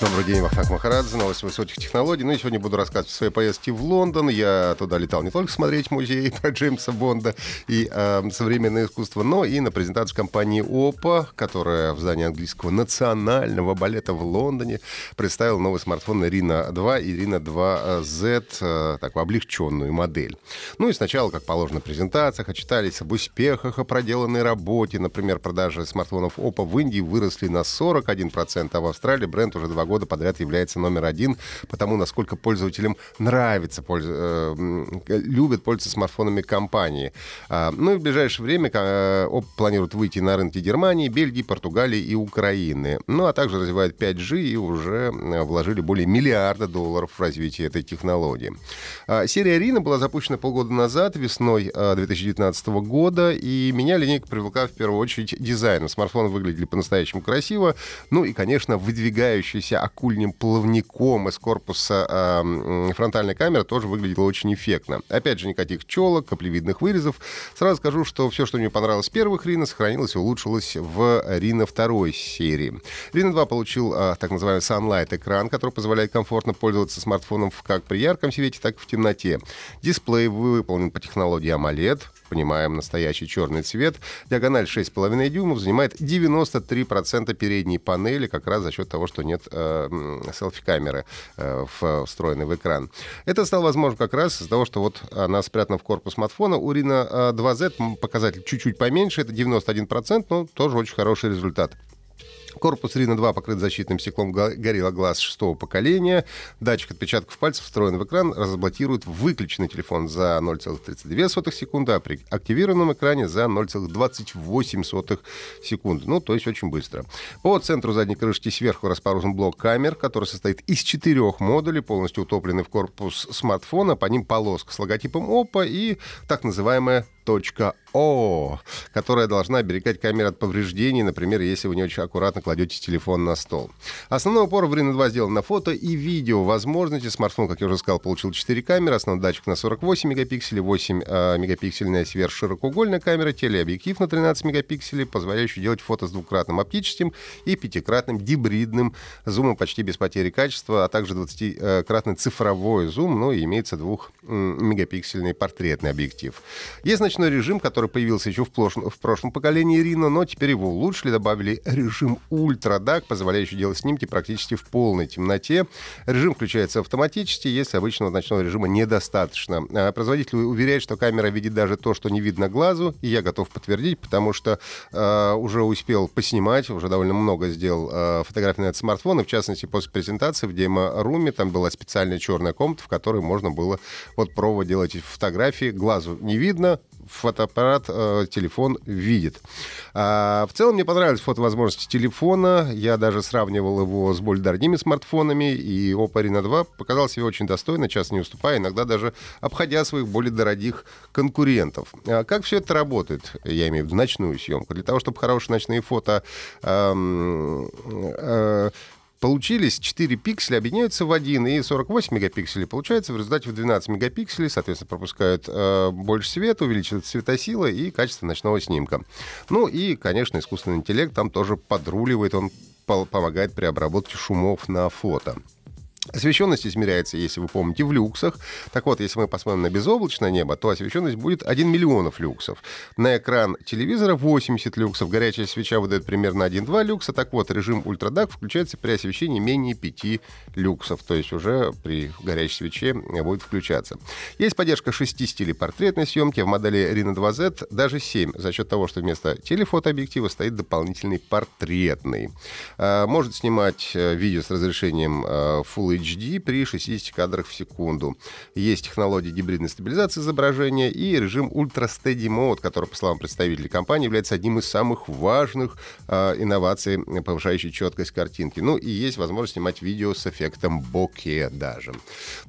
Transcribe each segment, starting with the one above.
Добрый день, Вахтанг Махарадзе, новости высоких технологий. Ну и сегодня буду рассказывать о своей поездке в Лондон. Я туда летал не только смотреть музей про Джеймса Бонда и э, современное искусство, но и на презентацию компании ОПА, которая в здании английского национального балета в Лондоне представила новый смартфон Рина 2 и Рина 2Z, э, такую облегченную модель. Ну и сначала, как положено презентациях, отчитались об успехах, о проделанной работе. Например, продажи смартфонов ОПА в Индии выросли на 41%, а в Австралии бренд уже два года подряд является номер один, потому насколько пользователям нравится, польз... э, любят пользоваться смартфонами компании. А, ну и в ближайшее время э, ОП планирует выйти на рынки Германии, Бельгии, Португалии и Украины. Ну а также развивает 5G и уже э, вложили более миллиарда долларов в развитие этой технологии. А, серия Рина была запущена полгода назад, весной 2019 э, года, и меня линейка привлекла в первую очередь дизайном. Смартфоны выглядели по-настоящему красиво, ну и, конечно, выдвигающийся акульним плавником из корпуса э, фронтальной камеры тоже выглядело очень эффектно. Опять же, никаких челок, каплевидных вырезов. Сразу скажу, что все, что мне понравилось в первых Рина, сохранилось и улучшилось в Рина второй серии. Рина 2 получил э, так называемый Sunlight экран, который позволяет комфортно пользоваться смартфоном как при ярком свете, так и в темноте. Дисплей выполнен по технологии AMOLED, понимаем, настоящий черный цвет. Диагональ 6,5 дюймов занимает 93% передней панели, как раз за счет того, что нет э, селфи-камеры э, встроенной в экран. Это стало возможно как раз из-за того, что вот она спрятана в корпус смартфона. У Reno 2Z э, показатель чуть-чуть поменьше, это 91%, но тоже очень хороший результат. Корпус Рина 2 покрыт защитным стеклом Gorilla Glass шестого поколения. Датчик отпечатков пальцев встроен в экран, разблокирует выключенный телефон за 0,32 секунды, а при активированном экране за 0,28 секунды. Ну, то есть очень быстро. По центру задней крышки сверху расположен блок камер, который состоит из четырех модулей, полностью утопленный в корпус смартфона. По ним полоска с логотипом Oppo и так называемая о, которая должна оберегать камеру от повреждений, например, если вы не очень аккуратно кладете телефон на стол. Основной упор в Reno 2 сделан на фото и видео возможности. Смартфон, как я уже сказал, получил 4 камеры. Основной датчик на 48 мегапикселей, 8 э, мегапиксельная сверхширокоугольная камера, телеобъектив на 13 мегапикселей, позволяющий делать фото с двукратным оптическим и пятикратным гибридным зумом почти без потери качества, а также 20-кратный цифровой зум, ну имеется 2 мегапиксельный портретный объектив. Есть ночной режим, который появился еще в, прошлом, в прошлом поколении Рина, но теперь его улучшили, добавили режим Ультра DAC, позволяющий делать снимки практически в полной темноте. Режим включается автоматически, если обычного ночного режима недостаточно. А производитель уверяет, что камера видит даже то, что не видно глазу, и я готов подтвердить, потому что э, уже успел поснимать, уже довольно много сделал э, фотографий на смартфон, и в частности после презентации в демо-руме там была специальная черная комната, в которой можно было вот пробовать делать фотографии. Глазу не видно, фотоаппарат, э, телефон видит. А, в целом мне понравились фотовозможности телефона. Я даже сравнивал его с более дорогими смартфонами, и Oppo Reno 2 показал себя очень достойно, часто не уступая, иногда даже обходя своих более дорогих конкурентов. А как все это работает? Я имею в виду ночную съемку. Для того, чтобы хорошие ночные фото эм, э, получились 4 пикселя, объединяются в один, и 48 мегапикселей получается в результате в 12 мегапикселей, соответственно, пропускают э, больше света, увеличивается светосила и качество ночного снимка. Ну и, конечно, искусственный интеллект там тоже подруливает, он помогает при обработке шумов на фото. Освещенность измеряется, если вы помните, в люксах. Так вот, если мы посмотрим на безоблачное небо, то освещенность будет 1 миллионов люксов. На экран телевизора 80 люксов. Горячая свеча выдает примерно 1-2 люкса. Так вот, режим ультрадак включается при освещении менее 5 люксов. То есть уже при горячей свече будет включаться. Есть поддержка 6 стилей портретной съемки. В модели Reno 2Z даже 7. За счет того, что вместо телефотообъектива стоит дополнительный портретный. А, может снимать э, видео с разрешением э, Full HD HD при 60 кадрах в секунду. Есть технология гибридной стабилизации изображения и режим Ultra Steady Mode, который, по словам представителей компании, является одним из самых важных э, инноваций, повышающих четкость картинки. Ну и есть возможность снимать видео с эффектом боке даже.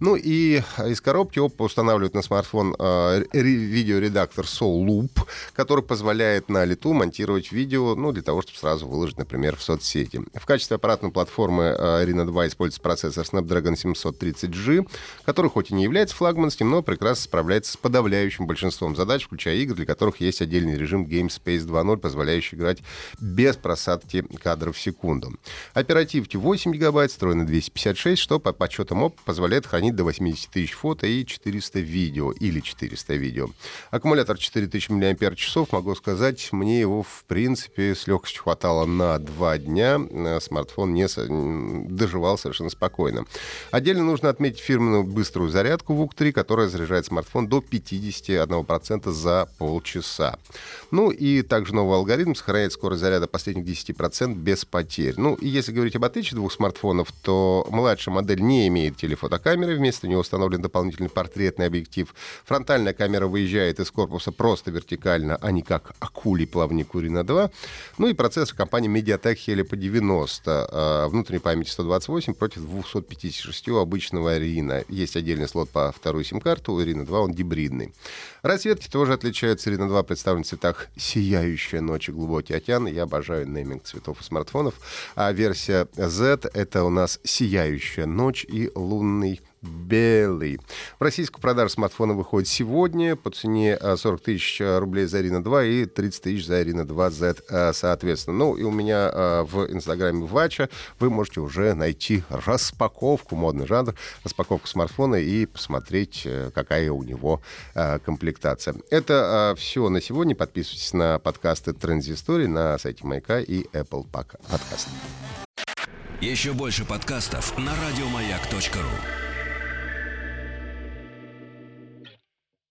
Ну и из коробки Oppo устанавливает на смартфон э, видеоредактор Soul Loop, который позволяет на лету монтировать видео, ну, для того, чтобы сразу выложить, например, в соцсети. В качестве аппаратной платформы э, Reno 2 используется процессор Snapdragon 730G, который хоть и не является флагманским, но прекрасно справляется с подавляющим большинством задач, включая игры, для которых есть отдельный режим GameSpace 2.0, позволяющий играть без просадки кадров в секунду. Оперативки 8 гигабайт, встроено 256, что по подсчетам ОП позволяет хранить до 80 тысяч фото и 400 видео или 400 видео. Аккумулятор 4000 мАч, могу сказать, мне его в принципе с легкостью хватало на 2 дня. Э, смартфон не доживал совершенно спокойно. Отдельно нужно отметить фирменную быструю зарядку ВУК-3, которая заряжает смартфон до 51% за полчаса. Ну и также новый алгоритм сохраняет скорость заряда последних 10% без потерь. Ну и если говорить об отличии двух смартфонов, то младшая модель не имеет телефотокамеры, вместо нее установлен дополнительный портретный объектив. Фронтальная камера выезжает из корпуса просто вертикально, а не как акулий плавник Урина 2. Ну и процессор компании MediaTek Helio по 90. А, внутренней памяти 128 против 256 у обычного Рина. Есть отдельный слот по второй сим-карту, у Рина 2 он гибридный. Расцветки тоже отличаются. Рина 2 представлен в цветах «Сияющая ночь» и «Глубокий океан». Я обожаю нейминг цветов и смартфонов. А версия Z — это у нас «Сияющая ночь» и «Лунный белый. В российскую продажу смартфона выходит сегодня по цене 40 э, тысяч э, рублей за Арина 2 и 30 тысяч за Арина 2Z э, соответственно. Ну и у меня в инстаграме Вача вы можете уже найти распаковку, модный жанр, распаковку смартфона и посмотреть, какая у него комплектация. Это все на сегодня. Подписывайтесь на подкасты Транзистории на сайте Маяка и Apple Podcast. Еще больше подкастов на радиомаяк.ру